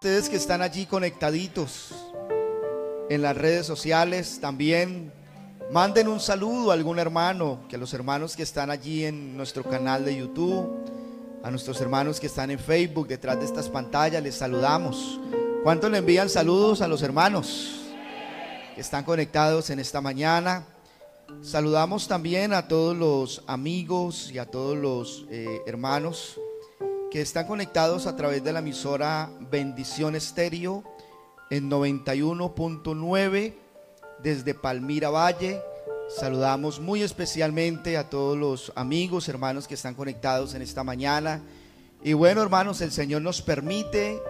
Ustedes que están allí conectaditos en las redes sociales, también manden un saludo a algún hermano, que a los hermanos que están allí en nuestro canal de YouTube, a nuestros hermanos que están en Facebook, detrás de estas pantallas, les saludamos. ¿Cuántos le envían saludos a los hermanos que están conectados en esta mañana? Saludamos también a todos los amigos y a todos los eh, hermanos que están conectados a través de la emisora Bendición Estéreo en 91.9 desde Palmira Valle. Saludamos muy especialmente a todos los amigos, hermanos que están conectados en esta mañana. Y bueno, hermanos, el Señor nos permite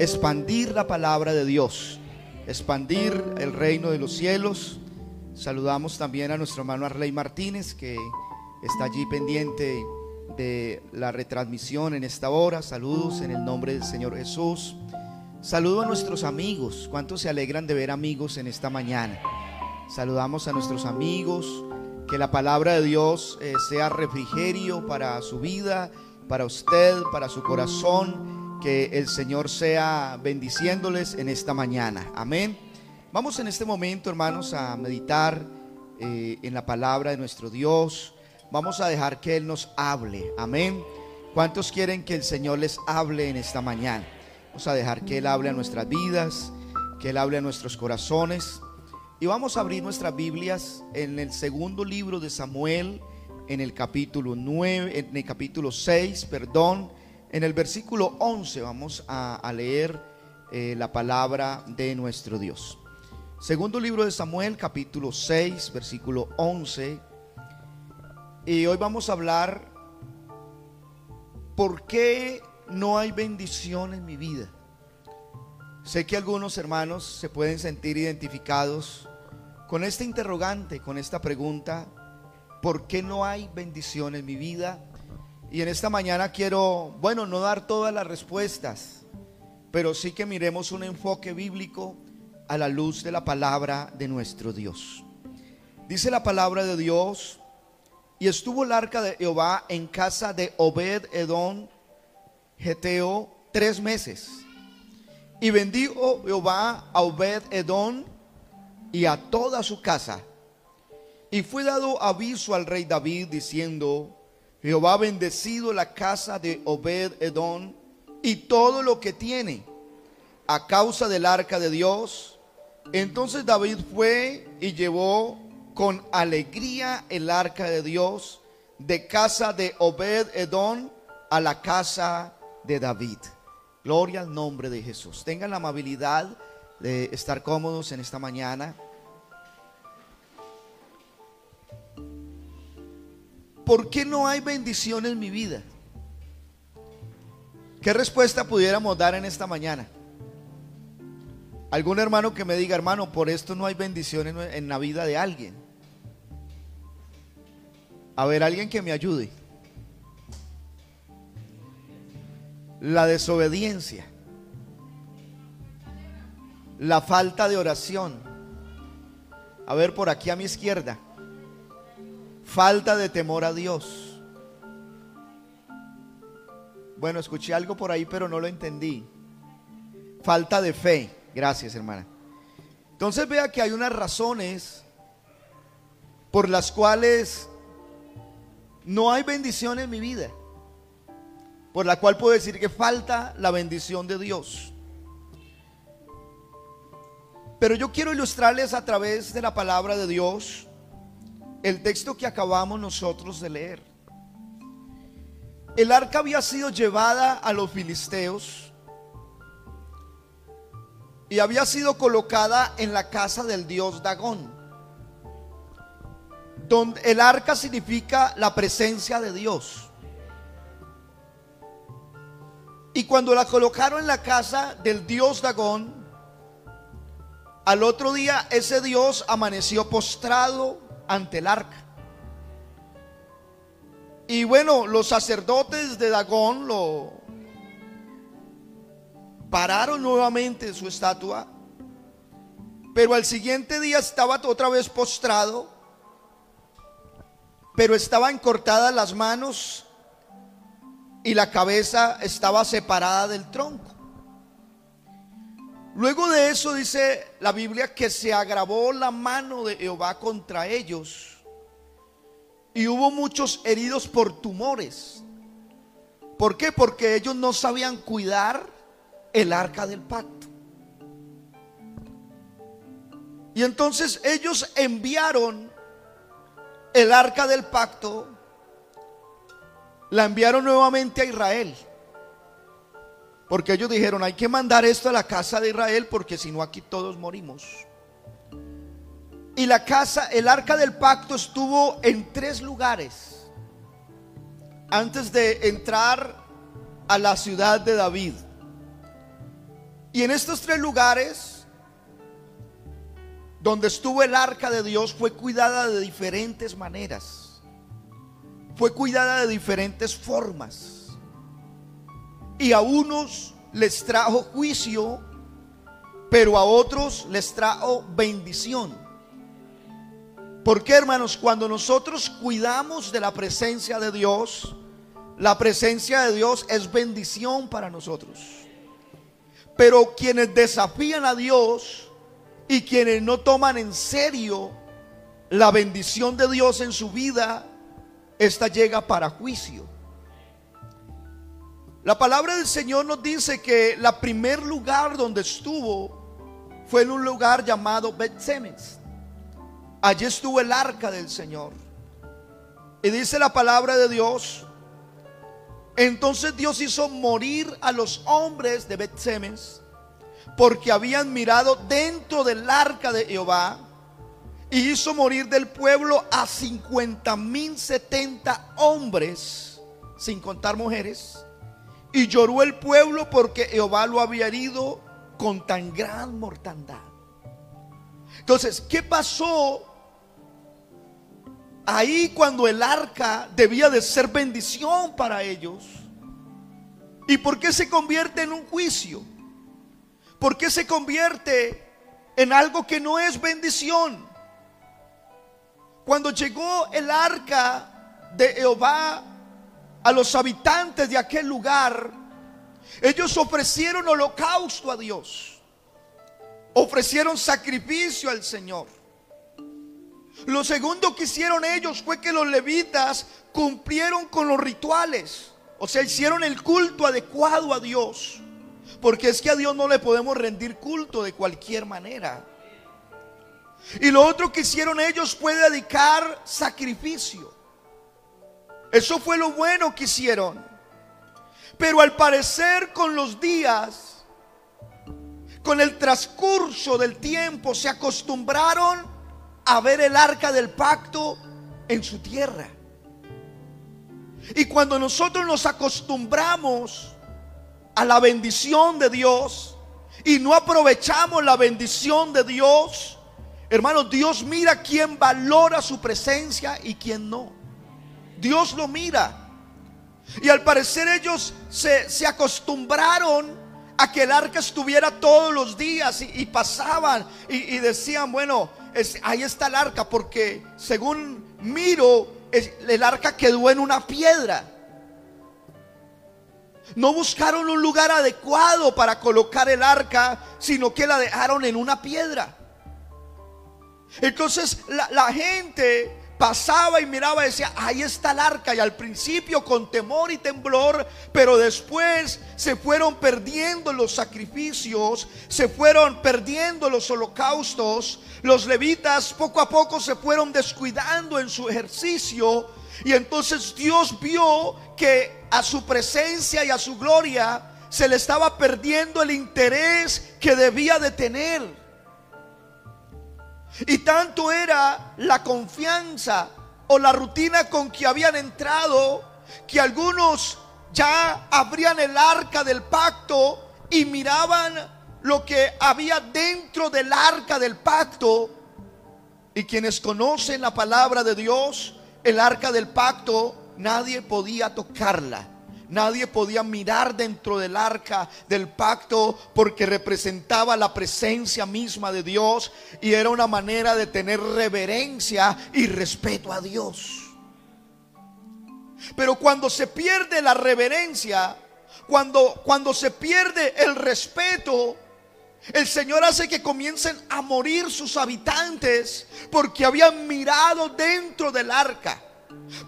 expandir la palabra de Dios, expandir el reino de los cielos. Saludamos también a nuestro hermano Arley Martínez, que está allí pendiente de la retransmisión en esta hora. Saludos en el nombre del Señor Jesús. Saludo a nuestros amigos. ¿Cuántos se alegran de ver amigos en esta mañana? Saludamos a nuestros amigos. Que la palabra de Dios eh, sea refrigerio para su vida, para usted, para su corazón. Que el Señor sea bendiciéndoles en esta mañana. Amén. Vamos en este momento, hermanos, a meditar eh, en la palabra de nuestro Dios. Vamos a dejar que Él nos hable. Amén. ¿Cuántos quieren que el Señor les hable en esta mañana? Vamos a dejar que Él hable a nuestras vidas, que Él hable a nuestros corazones. Y vamos a abrir nuestras Biblias en el segundo libro de Samuel, en el capítulo 9, en el capítulo 6, perdón, en el versículo 11 vamos a, leer eh, la palabra de nuestro Dios. Segundo libro de Samuel, capítulo 6, versículo 11 y hoy vamos a hablar por qué no hay bendición en mi vida. Sé que algunos hermanos se pueden sentir identificados con este interrogante, con esta pregunta, ¿por qué no hay bendición en mi vida? Y en esta mañana quiero, bueno, no dar todas las respuestas, pero sí que miremos un enfoque bíblico a la luz de la palabra de nuestro Dios. Dice la palabra de Dios y estuvo el arca de Jehová en casa de Obed Edom, Geteo, tres meses. Y bendijo Jehová a Obed Edom y a toda su casa. Y fue dado aviso al rey David diciendo, Jehová ha bendecido la casa de Obed Edom y todo lo que tiene a causa del arca de Dios. Entonces David fue y llevó con alegría el arca de Dios de casa de Obed Edom a la casa de David. Gloria al nombre de Jesús. Tengan la amabilidad de estar cómodos en esta mañana. ¿Por qué no hay bendición en mi vida? ¿Qué respuesta pudiéramos dar en esta mañana? Algún hermano que me diga, hermano, por esto no hay bendición en, en la vida de alguien. A ver, alguien que me ayude. La desobediencia. La falta de oración. A ver, por aquí a mi izquierda. Falta de temor a Dios. Bueno, escuché algo por ahí, pero no lo entendí. Falta de fe. Gracias, hermana. Entonces vea que hay unas razones por las cuales no hay bendición en mi vida, por la cual puedo decir que falta la bendición de Dios. Pero yo quiero ilustrarles a través de la palabra de Dios el texto que acabamos nosotros de leer. El arca había sido llevada a los filisteos y había sido colocada en la casa del dios Dagón donde el arca significa la presencia de Dios. Y cuando la colocaron en la casa del dios Dagón, al otro día ese dios amaneció postrado ante el arca. Y bueno, los sacerdotes de Dagón lo pararon nuevamente su estatua, pero al siguiente día estaba otra vez postrado pero estaban cortadas las manos y la cabeza estaba separada del tronco. Luego de eso dice la Biblia que se agravó la mano de Jehová contra ellos y hubo muchos heridos por tumores. ¿Por qué? Porque ellos no sabían cuidar el arca del pacto. Y entonces ellos enviaron el arca del pacto, la enviaron nuevamente a Israel. Porque ellos dijeron, hay que mandar esto a la casa de Israel porque si no aquí todos morimos. Y la casa, el arca del pacto estuvo en tres lugares antes de entrar a la ciudad de David. Y en estos tres lugares donde estuvo el arca de Dios fue cuidada de diferentes maneras. Fue cuidada de diferentes formas. Y a unos les trajo juicio, pero a otros les trajo bendición. Porque hermanos, cuando nosotros cuidamos de la presencia de Dios, la presencia de Dios es bendición para nosotros. Pero quienes desafían a Dios y quienes no toman en serio la bendición de Dios en su vida, esta llega para juicio. La palabra del Señor nos dice que la primer lugar donde estuvo fue en un lugar llamado Bethsemes. Allí estuvo el arca del Señor. Y dice la palabra de Dios. Entonces Dios hizo morir a los hombres de Betsemes porque habían mirado dentro del arca de Jehová y hizo morir del pueblo a 50 mil 70 hombres, sin contar mujeres. Y lloró el pueblo porque Jehová lo había herido con tan gran mortandad. Entonces, ¿qué pasó ahí cuando el arca debía de ser bendición para ellos. ¿Y por qué se convierte en un juicio? ¿Por qué se convierte en algo que no es bendición? Cuando llegó el arca de Jehová a los habitantes de aquel lugar, ellos ofrecieron holocausto a Dios. Ofrecieron sacrificio al Señor. Lo segundo que hicieron ellos fue que los levitas cumplieron con los rituales. O sea, hicieron el culto adecuado a Dios. Porque es que a Dios no le podemos rendir culto de cualquier manera. Y lo otro que hicieron ellos fue dedicar sacrificio. Eso fue lo bueno que hicieron. Pero al parecer con los días, con el transcurso del tiempo, se acostumbraron a ver el arca del pacto en su tierra. Y cuando nosotros nos acostumbramos a la bendición de Dios y no aprovechamos la bendición de Dios, hermano, Dios mira quién valora su presencia y quién no. Dios lo mira. Y al parecer ellos se, se acostumbraron a que el arca estuviera todos los días y, pasaban y, decían, bueno, ahí está el arca, porque según miro, el arca quedó en una piedra. No buscaron un lugar adecuado para colocar el arca, sino que la dejaron en una piedra. Entonces la gente pasaba y miraba y decía, ahí está el arca. Y al principio con temor y temblor, pero después se fueron perdiendo los sacrificios, se fueron perdiendo los holocaustos. Los levitas poco a poco se fueron descuidando en su ejercicio. Y entonces Dios vio que a su presencia y a su gloria se le estaba perdiendo el interés que debía de tener. Y tanto era la confianza o la rutina con que habían entrado que algunos ya abrían el arca del pacto y miraban lo que había dentro del arca del pacto. Y quienes conocen la palabra de Dios, el arca del pacto, nadie podía tocarla. Nadie podía mirar dentro del arca del pacto porque representaba la presencia misma de Dios y era una manera de tener reverencia y respeto a Dios. Pero cuando se pierde la reverencia, cuando, cuando se pierde el respeto, El Señor hace que comiencen a morir sus habitantes porque habían mirado dentro del arca,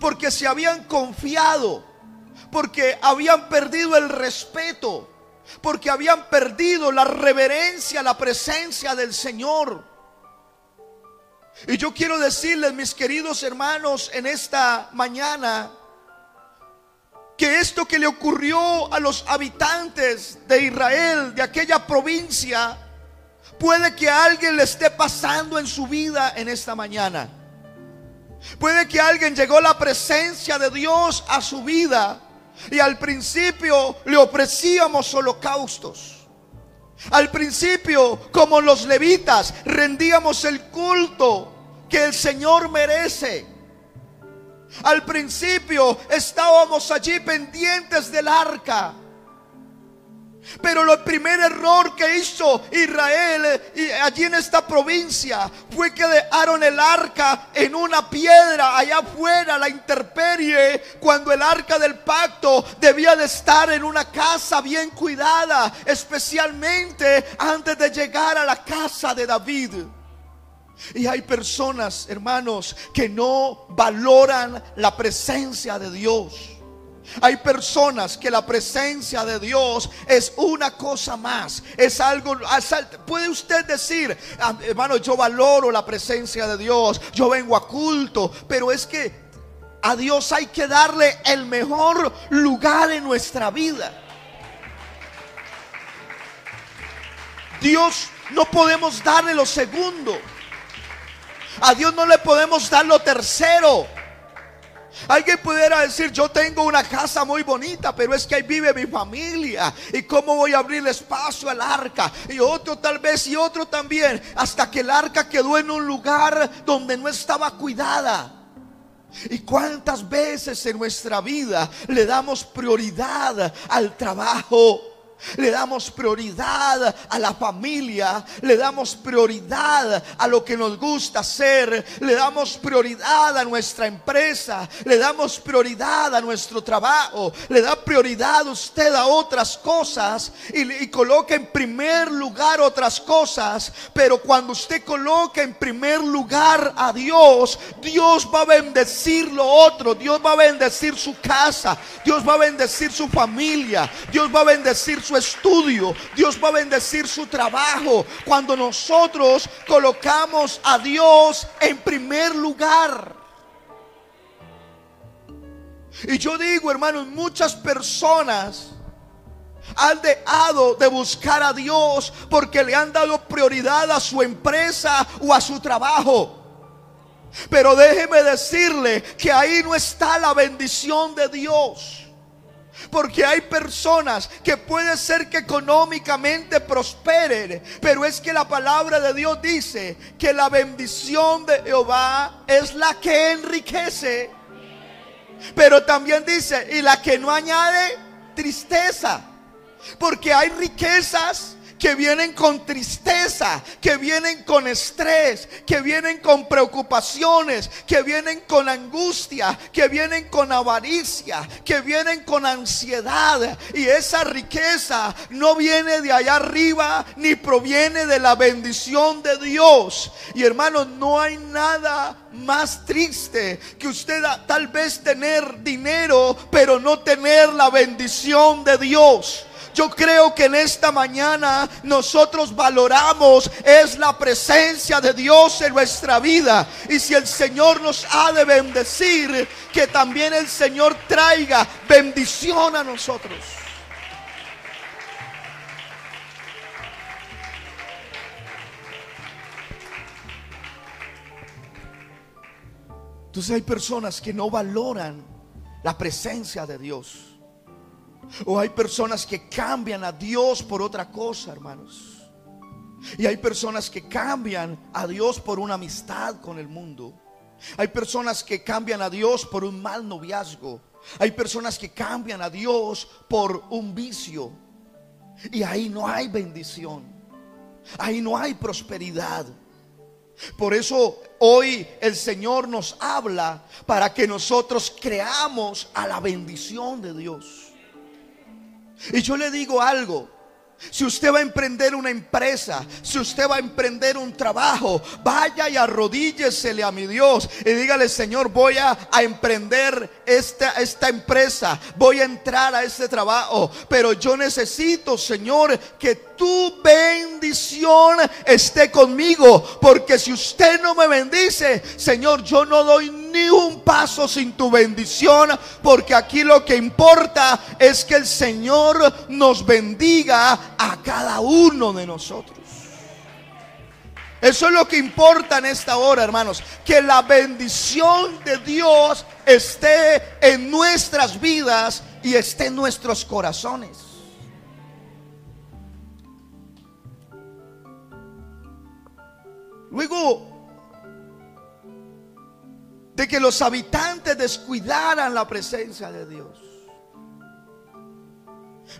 porque se habían confiado, porque habían perdido el respeto, porque habían perdido la reverencia, la presencia del Señor. Y yo quiero decirles, mis queridos hermanos, en esta mañana, que esto que le ocurrió a los habitantes de Israel, de aquella provincia, puede que a alguien le esté pasando en su vida en esta mañana. Puede que alguien llegó la presencia de Dios a su vida y al principio le ofrecíamos holocaustos. Al principio, como los levitas, rendíamos el culto que el Señor merece. Al principio estábamos allí pendientes del arca. Pero el primer error que hizo Israel y allí en esta provincia fue que dejaron el arca en una piedra allá afuera, la interperie, cuando el arca del pacto debía de estar en una casa bien cuidada, especialmente antes de llegar a la casa de David. Y hay personas, hermanos, que no valoran la presencia de Dios. Hay personas que la presencia de Dios es una cosa más. Es algo, puede usted decir, hermano, yo valoro la presencia de Dios, yo vengo a culto, pero es que a Dios hay que darle el mejor lugar en nuestra vida. Dios no podemos darle lo segundo. A Dios no le podemos dar lo tercero. Alguien pudiera decir, yo tengo una casa muy bonita, pero es que ahí vive mi familia. ¿Y cómo voy a abrir espacio al arca? Y otro tal vez y otro también. Hasta que el arca quedó en un lugar donde no estaba cuidada. ¿Y cuántas veces en nuestra vida le damos prioridad al trabajo? Le damos prioridad a la familia, le damos prioridad a lo que nos gusta hacer, le damos prioridad a nuestra empresa, le damos prioridad a nuestro trabajo, le da prioridad usted a otras cosas y, coloca en primer lugar otras cosas, pero cuando usted coloca en primer lugar a Dios, Dios va a bendecir lo otro, Dios va a bendecir su casa, Dios va a bendecir su familia, Dios va a bendecir su estudio, Dios va a bendecir su trabajo cuando nosotros colocamos a Dios en primer lugar. Y yo digo, hermanos, muchas personas han dejado de buscar a Dios porque le han dado prioridad a su empresa o a su trabajo. Pero déjeme decirle que ahí no está la bendición de Dios. Porque hay personas que puede ser que económicamente prosperen, pero es que la palabra de Dios dice que la bendición de Jehová es la que enriquece. Pero también dice, y la que no añade tristeza. Porque hay riquezas que vienen con tristeza, que vienen con estrés, que vienen con preocupaciones, que vienen con angustia, que vienen con avaricia, que vienen con ansiedad. Y esa riqueza no viene de allá arriba ni proviene de la bendición de Dios. Y hermanos, no hay nada más triste que usted tal vez tener dinero, pero no tener la bendición de Dios. Yo creo que en esta mañana nosotros valoramos es la presencia de Dios en nuestra vida. Y si el Señor nos ha de bendecir, que también el Señor traiga bendición a nosotros. Entonces hay personas que no valoran la presencia de Dios. O hay personas que cambian a Dios por otra cosa, hermanos. Y hay personas que cambian a Dios por una amistad con el mundo. Hay personas que cambian a Dios por un mal noviazgo. Hay personas que cambian a Dios por un vicio. Y ahí no hay bendición. Ahí no hay prosperidad. Por eso hoy el Señor nos habla para que nosotros creamos a la bendición de Dios. Y yo le digo algo, Si usted va a emprender una empresa, si usted va a emprender un trabajo, vaya y arrodíllesele a mi Dios y dígale, Señor, voy a, emprender esta, esta empresa, voy a entrar a este trabajo, pero yo necesito, Señor, que tu bendición esté conmigo, porque si usted no me bendice, Señor, yo no doy ni un paso sin tu bendición, porque aquí lo que importa es que el Señor nos bendiga a cada uno de nosotros. Eso es lo que importa en esta hora, hermanos. Que la bendición de Dios esté en nuestras vidas y esté en nuestros corazones. Luego de que los habitantes descuidaran la presencia de Dios.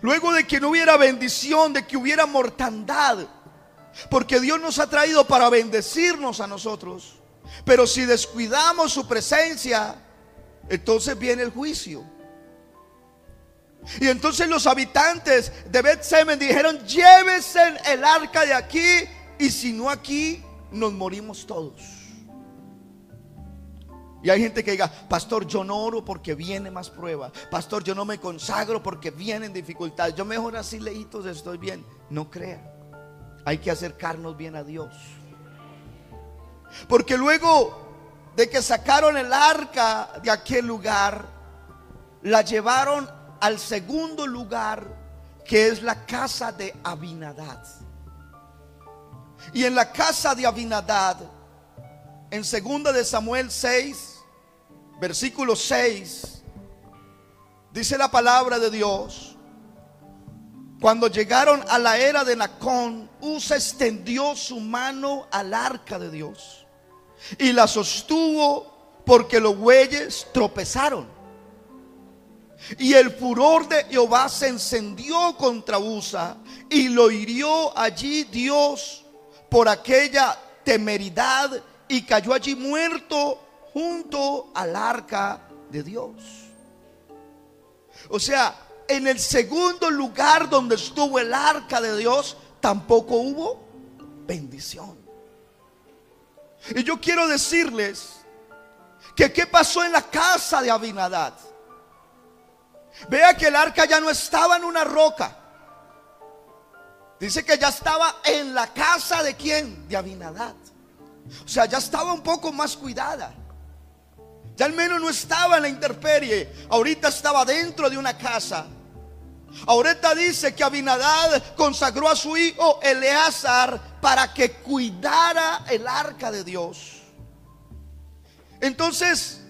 Luego de que no hubiera bendición, de que hubiera mortandad. Porque Dios nos ha traído para bendecirnos a nosotros. Pero si descuidamos su presencia, entonces viene el juicio. Y entonces los habitantes de Bet-Semen dijeron, llévese el arca de aquí y si no aquí, nos morimos todos. Y hay gente que diga, pastor, yo no oro porque viene más prueba. Pastor, yo no me consagro porque vienen dificultades. Yo mejor así lejitos estoy bien. No crea. Hay que acercarnos bien a Dios. Porque luego de que sacaron el arca de aquel lugar, la llevaron al segundo lugar, que es la casa de Abinadad. Y en la casa de Abinadad, en segunda de Samuel 6, versículo 6, dice la palabra de Dios. Cuando llegaron a la era de Nacón, Usa extendió su mano al arca de Dios y la sostuvo porque los bueyes tropezaron. Y el furor de Jehová se encendió contra Usa y lo hirió allí Dios por aquella temeridad y cayó allí muerto junto al arca de Dios. O sea, en el segundo lugar donde estuvo el arca de Dios, tampoco hubo bendición. Y yo quiero decirles que qué pasó en la casa de Abinadad. Vea que el arca ya no estaba en una roca. Dice que ya estaba en la casa de quién? De Abinadad. O sea, ya estaba un poco más cuidada. Al menos no estaba en la intemperie. Ahorita estaba dentro de una casa. Ahorita dice que Abinadad consagró a su hijo Eleazar para que cuidara el arca de Dios. Entonces,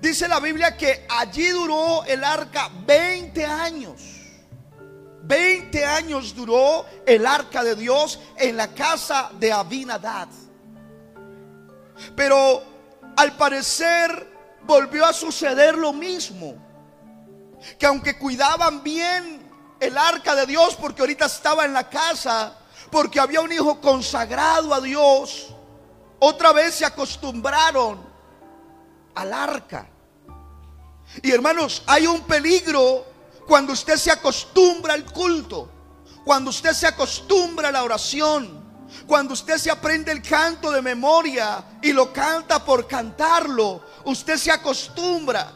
dice la Biblia que allí duró el arca 20 años. 20 años duró el arca de Dios en la casa de Abinadad. Pero al parecer volvió a suceder lo mismo. Que aunque cuidaban bien el arca de Dios, porque ahorita estaba en la casa, porque había un hijo consagrado a Dios, otra vez se acostumbraron al arca. Y hermanos, hay un peligro cuando usted se acostumbra al culto, cuando usted se acostumbra a la oración, cuando usted se aprende el canto de memoria y lo canta por cantarlo, usted se acostumbra.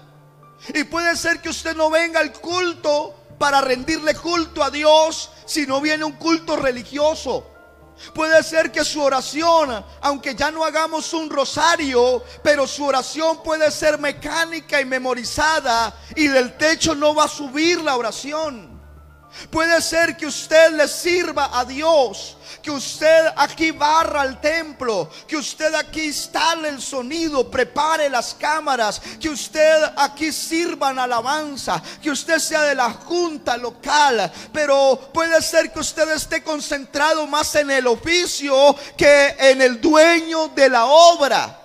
Y puede ser que usted no venga al culto para rendirle culto a Dios, si no viene un culto religioso. Puede ser que su oración, aunque ya no hagamos un rosario, pero su oración puede ser mecánica y memorizada y del techo no va a subir la oración. Puede ser que usted le sirva a Dios, que usted aquí barra el templo, que usted aquí instale el sonido, prepare las cámaras, que usted aquí sirva en alabanza, que usted sea de la junta local, pero puede ser que usted esté concentrado más en el oficio que en el dueño de la obra.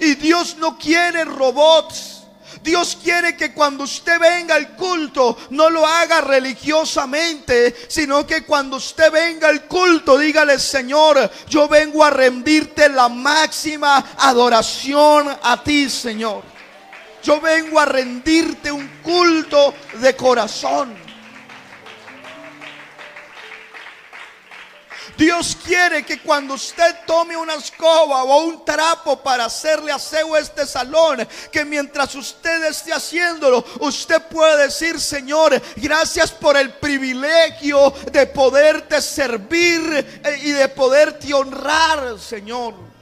Y Dios no quiere robots. Dios quiere que cuando usted venga al culto no lo haga religiosamente, sino que cuando usted venga al culto dígale, Señor, yo vengo a rendirte la máxima adoración a ti, Señor. Yo vengo a rendirte un culto de corazón. Dios quiere que cuando usted tome una escoba o un trapo para hacerle aseo a este salón, que mientras usted esté haciéndolo, usted puede decir, Señor, gracias por el privilegio de poderte servir eh, y de poderte honrar, Señor.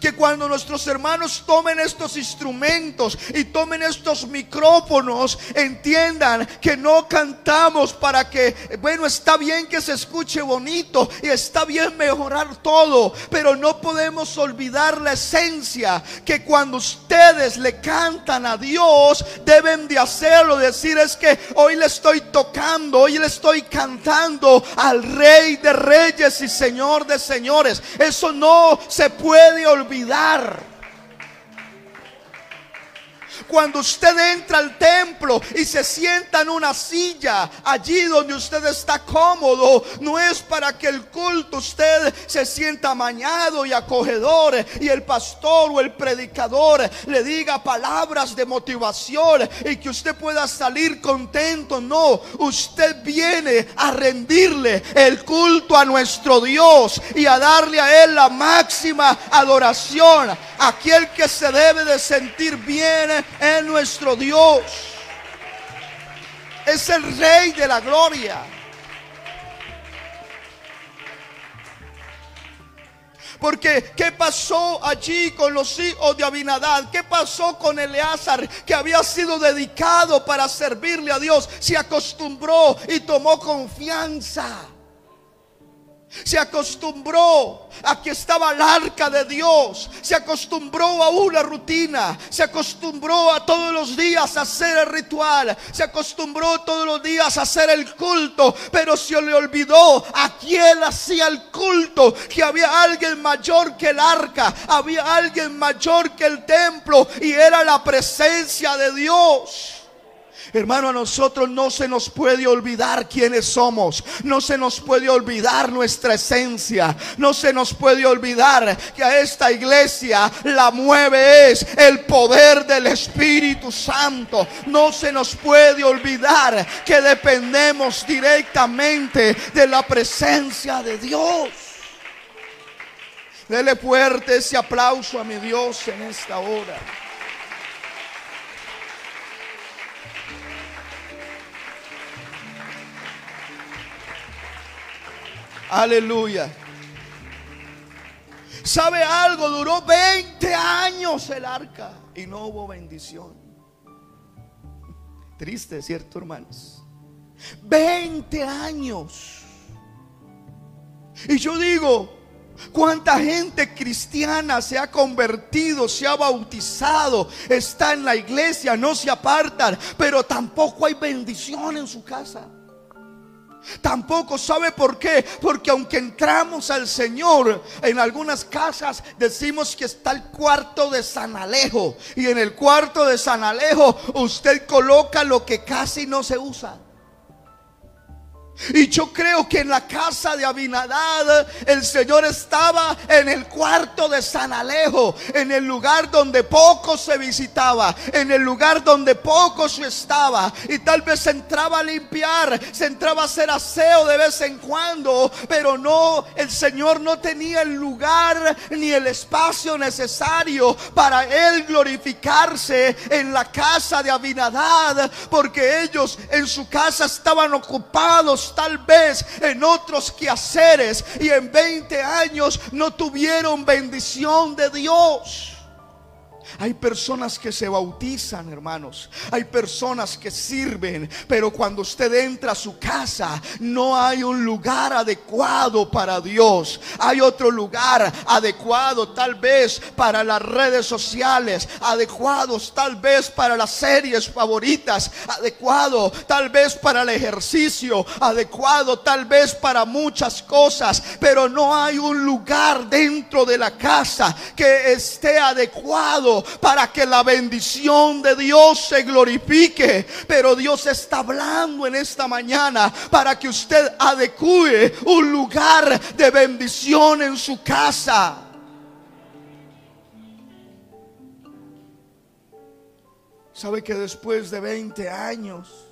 Que cuando nuestros hermanos tomen estos instrumentos y tomen estos micrófonos, entiendan que no cantamos para que, bueno, está bien que se escuche bonito y está bien mejorar todo, pero no podemos olvidar la esencia que cuando ustedes le cantan a Dios, deben de hacerlo, decir es que hoy le estoy tocando, hoy le estoy cantando al Rey de Reyes y Señor de Señores. Eso no se puede olvidar olvidar. Cuando usted entra al templo y se sienta en una silla allí donde usted está cómodo, no es para que el culto usted se sienta amañado y acogedor y el pastor o el predicador le diga palabras de motivación y que usted pueda salir contento. No, usted viene a rendirle el culto a nuestro Dios y a darle a Él la máxima adoración. Aquel que se debe de sentir bien es nuestro Dios. Es el Rey de la Gloria. Porque ¿qué pasó allí con los hijos de Abinadad? ¿Qué pasó con Eleazar que había sido dedicado para servirle a Dios? Se acostumbró y tomó confianza. Se acostumbró a que estaba el arca de Dios. Se acostumbró a una rutina. Se acostumbró a todos los días a hacer el ritual. Se acostumbró todos los días a hacer el culto. Pero se le olvidó a quién hacía el culto. Que había alguien mayor que el arca. Había alguien mayor que el templo. Y era la presencia de Dios. Hermano, a nosotros no se nos puede olvidar quiénes somos. No se nos puede olvidar nuestra esencia. No se nos puede olvidar que a esta iglesia la mueve es el poder del Espíritu Santo. No se nos puede olvidar que dependemos directamente de la presencia de Dios. Dele fuerte ese aplauso a mi Dios en esta hora. Aleluya. ¿Sabe algo? Duró 20 años el arca y no hubo bendición. Triste, ¿cierto, hermanos? 20 años. Y yo digo, ¿Cuánta gente cristiana se ha convertido, se ha bautizado, está en la iglesia, no se apartan, pero tampoco hay bendición en su casa? Tampoco sabe por qué. Porque aunque entramos al Señor, en algunas casas decimos que está el cuarto de San Alejo. Y en el cuarto de San Alejo usted coloca lo que casi no se usa. Y yo creo que en la casa de Abinadad el Señor estaba en el cuarto de San Alejo, en el lugar donde poco se visitaba, en el lugar donde poco se estaba. Y tal vez se entraba a limpiar, se entraba a hacer aseo de vez en cuando, pero no, el Señor no tenía el lugar ni el espacio necesario para él glorificarse en la casa de Abinadad, porque ellos en su casa estaban ocupados tal vez en otros quehaceres y en 20 años no tuvieron bendición de Dios. Hay personas que se bautizan, hermanos. Hay personas que sirven, pero cuando usted entra a su casa, no hay un lugar adecuado para Dios. Hay otro lugar adecuado tal vez para las redes sociales, adecuados tal vez para las series favoritas, adecuado tal vez para el ejercicio, adecuado tal vez para muchas cosas, pero no hay un lugar dentro de la casa que esté adecuado para que la bendición de Dios se glorifique. Pero Dios está hablando en esta mañana para que usted adecue un lugar de bendición en su casa. ¿Sabe que después de 20 años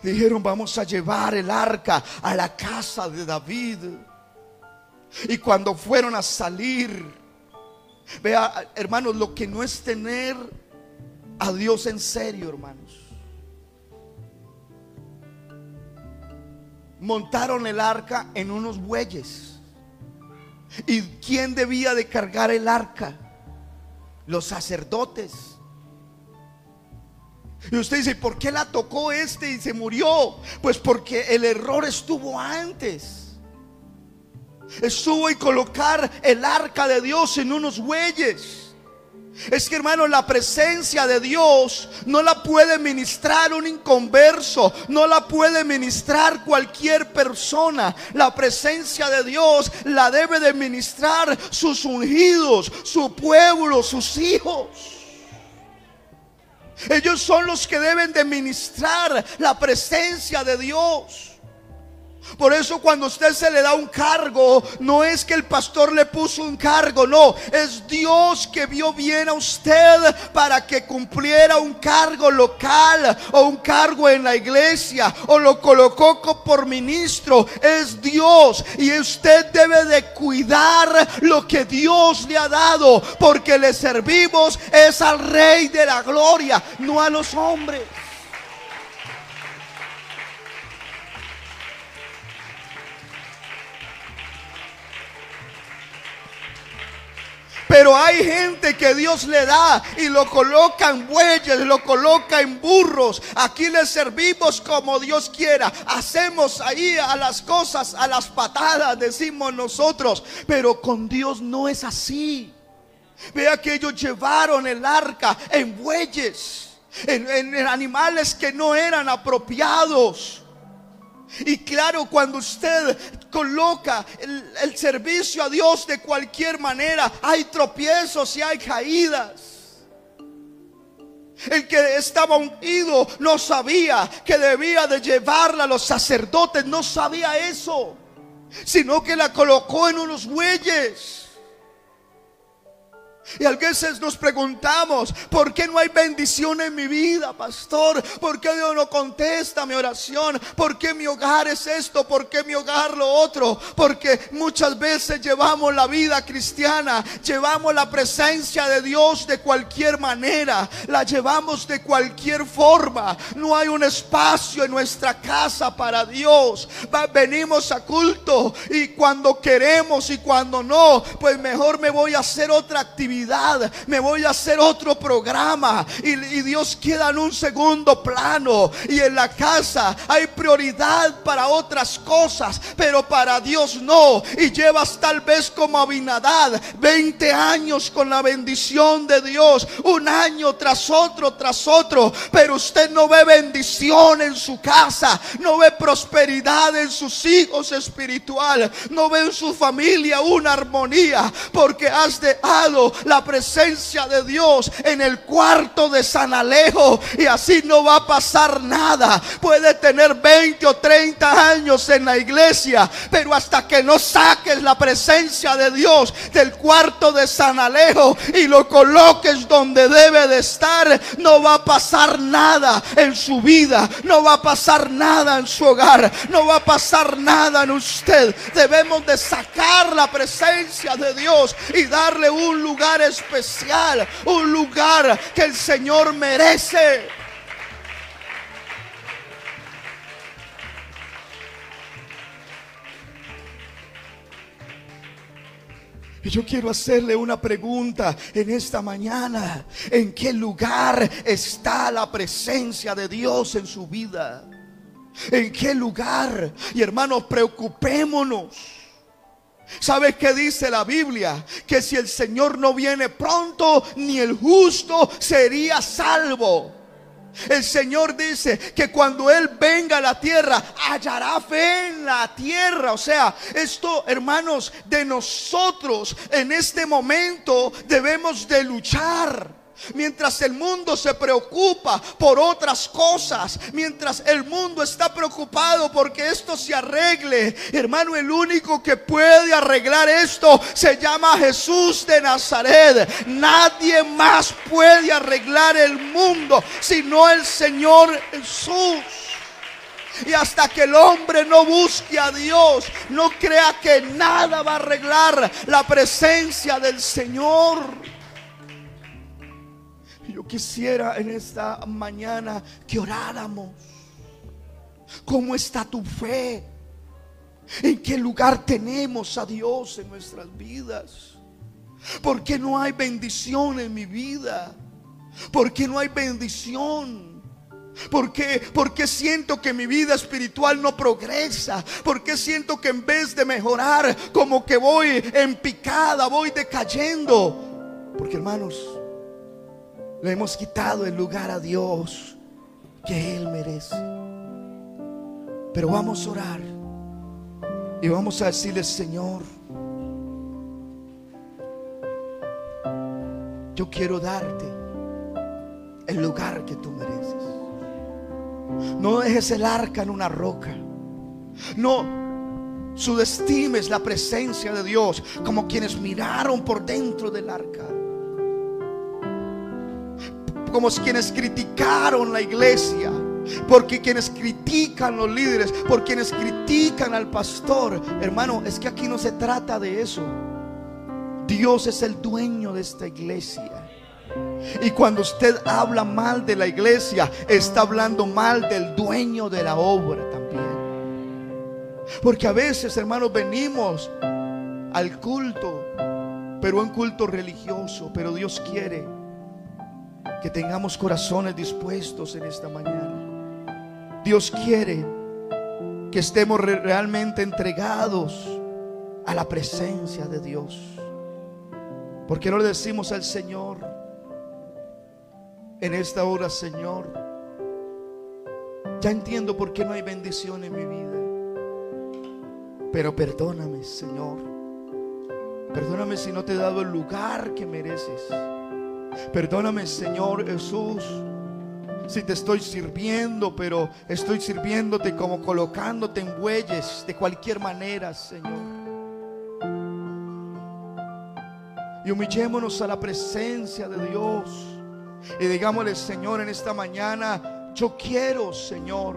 Dijeron, vamos a llevar el arca a la casa de David. Y cuando fueron a salir, vea, hermanos, lo que no es tener a Dios en serio, hermanos. Montaron el arca en unos bueyes. ¿Y quién debía de cargar el arca? Los sacerdotes. Y usted dice, ¿por qué la tocó este y se murió? Pues porque el error estuvo antes. Estuvo y colocar el arca de Dios en unos bueyes. Es que hermano, la presencia de Dios no la puede ministrar un inconverso, no la puede ministrar cualquier persona. La presencia de Dios la debe de ministrar sus ungidos, su pueblo, sus hijos. Ellos son los que deben de ministrar la presencia de Dios. Por eso cuando usted se le da un cargo, no es que el pastor le puso un cargo, no, es Dios que vio bien a usted para que cumpliera un cargo local o un cargo en la iglesia o lo colocó por ministro, es Dios y usted debe de cuidar lo que Dios le ha dado, porque le servimos es al rey de la gloria, no a los hombres. Pero hay gente que Dios le da y lo coloca en bueyes, lo coloca en burros. Aquí le servimos como Dios quiera. Hacemos ahí a las cosas, a las patadas, decimos nosotros. Pero con Dios no es así. Vea que ellos llevaron el arca en bueyes, en, en animales que no eran apropiados. Y claro, cuando usted coloca el, servicio a Dios de cualquier manera, hay tropiezos y hay caídas. El que estaba ungido no sabía que debía de llevarla a los sacerdotes, no sabía eso, sino que la colocó en unos bueyes. Y a veces nos preguntamos, ¿por qué no hay bendición en mi vida, pastor? ¿Por qué Dios no contesta mi oración? ¿Por qué mi hogar es esto? ¿Por qué mi hogar lo otro? Porque muchas veces llevamos la vida cristiana, llevamos la presencia de Dios de cualquier manera, la llevamos de cualquier forma. No hay un espacio en nuestra casa para Dios. venimos a culto y cuando queremos y cuando no, pues mejor me voy a hacer otra actividad me voy a hacer otro programa. Y, Dios queda en un segundo plano. Y en la casa hay prioridad para otras cosas, pero para Dios no. Y llevas tal vez como Abinadad 20 años con la bendición de Dios, un año tras otro, tras otro, pero usted no ve bendición en su casa, no ve prosperidad en sus hijos espiritual, no ve en su familia una armonía, porque has dejado la presencia de Dios en el cuarto de San Alejo y así no va a pasar nada. Puede tener 20 o 30 años en la iglesia, pero hasta que no saques la presencia de Dios del cuarto de San Alejo y lo coloques donde debe de estar, no va a pasar nada en su vida, no va a pasar nada en su hogar, no va a pasar nada en usted. Debemos de sacar la presencia de Dios y darle un lugar especial, un lugar que el Señor merece. Y yo quiero hacerle una pregunta en esta mañana. ¿En qué lugar está la presencia de Dios en su vida? ¿En qué lugar? Y hermanos, preocupémonos ¿Sabes qué dice la Biblia? Que si el Señor no viene pronto, ni el justo sería salvo. El Señor dice que cuando Él venga a la tierra, hallará fe en la tierra. O sea, esto, hermanos, de nosotros en este momento debemos de luchar. Mientras el mundo se preocupa por otras cosas, mientras el mundo está preocupado porque esto se arregle, hermano, el único que puede arreglar esto se llama Jesús de Nazaret. Nadie más puede arreglar el mundo sino el Señor Jesús. Y hasta que el hombre no busque a Dios, no crea que nada va a arreglar la presencia del Señor. Quisiera en esta mañana que oráramos. ¿Cómo está tu fe? ¿En qué lugar tenemos a Dios en nuestras vidas? ¿Por qué no hay bendición en mi vida? ¿Por qué no hay bendición? ¿Por qué? Porque siento que mi vida espiritual no progresa. Porque siento que en vez de mejorar, como que voy en picada, voy decayendo. Porque hermanos, le hemos quitado el lugar a Dios que Él merece. Pero vamos a orar y vamos a decirle, Señor, yo quiero darte el lugar que tú mereces. No dejes el arca en una roca. No subestimes la presencia de Dios como quienes miraron por dentro del arca. Como quienes criticaron la iglesia. Porque quienes critican los líderes, por quienes critican al pastor, hermano, es que aquí no se trata de eso. Dios es el dueño de esta iglesia. Y cuando usted habla mal de la iglesia, está hablando mal del dueño de la obra también. Porque a veces, hermanos, venimos al culto, pero un culto religioso, pero Dios quiere que tengamos corazones dispuestos en esta mañana. Dios quiere que estemos realmente entregados a la presencia de Dios. Porque no le decimos al Señor, en esta hora, Señor. Ya entiendo por qué no hay bendición en mi vida. Pero perdóname, Señor. Perdóname si no te he dado el lugar que mereces. Perdóname, Señor Jesús, si te estoy sirviendo, pero estoy sirviéndote como colocándote en bueyes de cualquier manera, Señor. Y humillémonos a la presencia de Dios. Y digámosle, Señor, en esta mañana, yo quiero, Señor,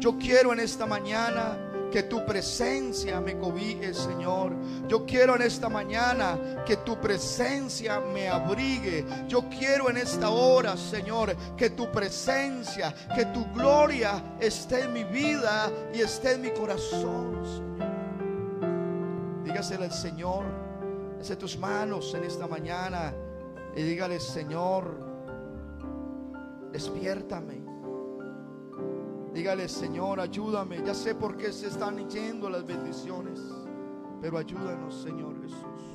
yo quiero en esta mañana que tu presencia me cobije, Señor. Yo quiero en esta mañana que tu presencia me abrigue. Yo quiero en esta hora, Señor, que tu presencia, que tu gloria esté en mi vida y esté en mi corazón, Señor. Dígaselo al Señor. Hace tus manos en esta mañana y dígale, Señor, despiértame. Dígale, Señor, ayúdame. Ya sé por qué se están yendo las bendiciones, pero ayúdanos, Señor Jesús.